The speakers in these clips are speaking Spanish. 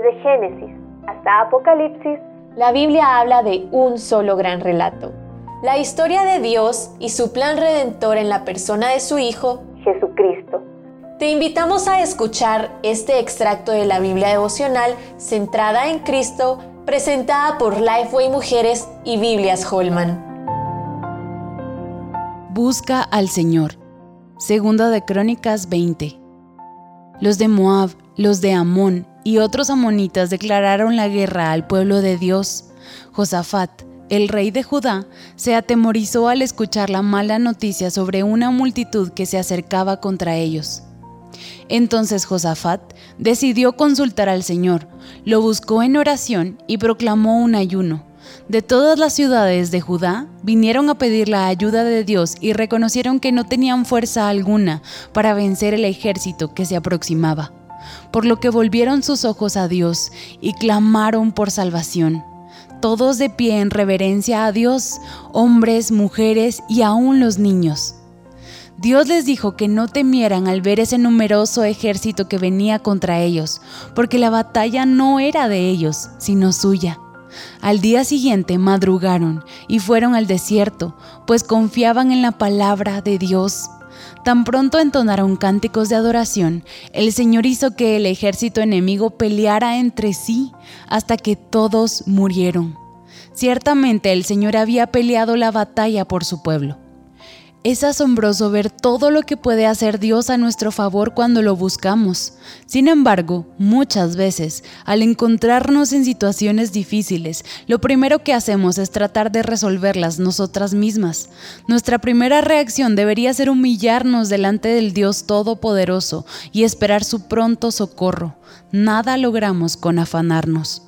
Desde Génesis hasta Apocalipsis, la Biblia habla de un solo gran relato. La historia de Dios y su plan redentor en la persona de su Hijo, Jesucristo. Te invitamos a escuchar este extracto de la Biblia devocional centrada en Cristo, presentada por Lifeway Mujeres y Biblias Holman. Busca al Señor. Segunda de Crónicas 20. Los de Moab, los de Amón y otros amonitas declararon la guerra al pueblo de Dios. Josafat, el rey de Judá, se atemorizó al escuchar la mala noticia sobre una multitud que se acercaba contra ellos. Entonces Josafat decidió consultar al Señor, lo buscó en oración y proclamó un ayuno. De todas las ciudades de Judá vinieron a pedir la ayuda de Dios y reconocieron que no tenían fuerza alguna para vencer el ejército que se aproximaba, por lo que volvieron sus ojos a Dios y clamaron por salvación. Todos de pie en reverencia a Dios, hombres, mujeres y aún los niños. Dios les dijo que no temieran al ver ese numeroso ejército que venía contra ellos, porque la batalla no era de ellos, sino suya. Al día siguiente madrugaron y fueron al desierto, pues confiaban en la palabra de Dios. Tan pronto entonaron cánticos de adoración, el Señor hizo que el ejército enemigo peleara entre sí hasta que todos murieron. Ciertamente el Señor había peleado la batalla por su pueblo. Es asombroso ver todo lo que puede hacer Dios a nuestro favor cuando lo buscamos. Sin embargo, muchas veces, al encontrarnos en situaciones difíciles, lo primero que hacemos es tratar de resolverlas nosotras mismas. Nuestra primera reacción debería ser humillarnos delante del Dios Todopoderoso y esperar su pronto socorro. Nada logramos con afanarnos.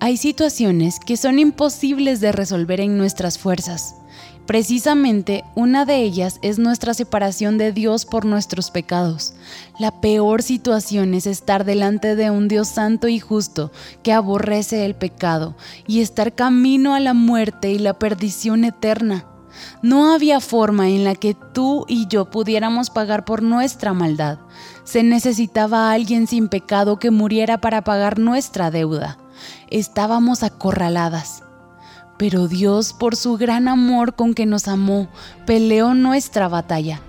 Hay situaciones que son imposibles de resolver en nuestras fuerzas. Precisamente una de ellas es nuestra separación de Dios por nuestros pecados. La peor situación es estar delante de un Dios santo y justo que aborrece el pecado y estar camino a la muerte y la perdición eterna. No había forma en la que tú y yo pudiéramos pagar por nuestra maldad. Se necesitaba alguien sin pecado que muriera para pagar nuestra deuda. Estábamos acorraladas pero Dios, por su gran amor con que nos amó, peleó nuestra batalla.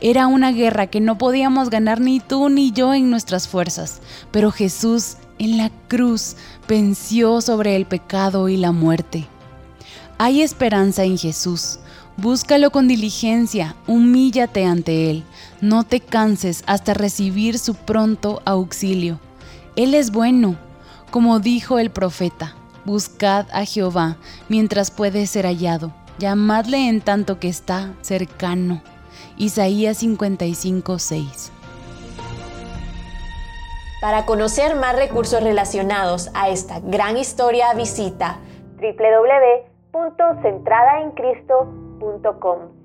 Era una guerra que no podíamos ganar ni tú ni yo en nuestras fuerzas, pero Jesús en la cruz venció sobre el pecado y la muerte. Hay esperanza en Jesús. Búscalo con diligencia, humíllate ante Él, no te canses hasta recibir su pronto auxilio. Él es bueno, como dijo el profeta. Buscad a Jehová mientras puede ser hallado. Llamadle en tanto que está cercano. Isaías 55, 6. Para conocer más recursos relacionados a esta gran historia, visita www.centradaencristo.com.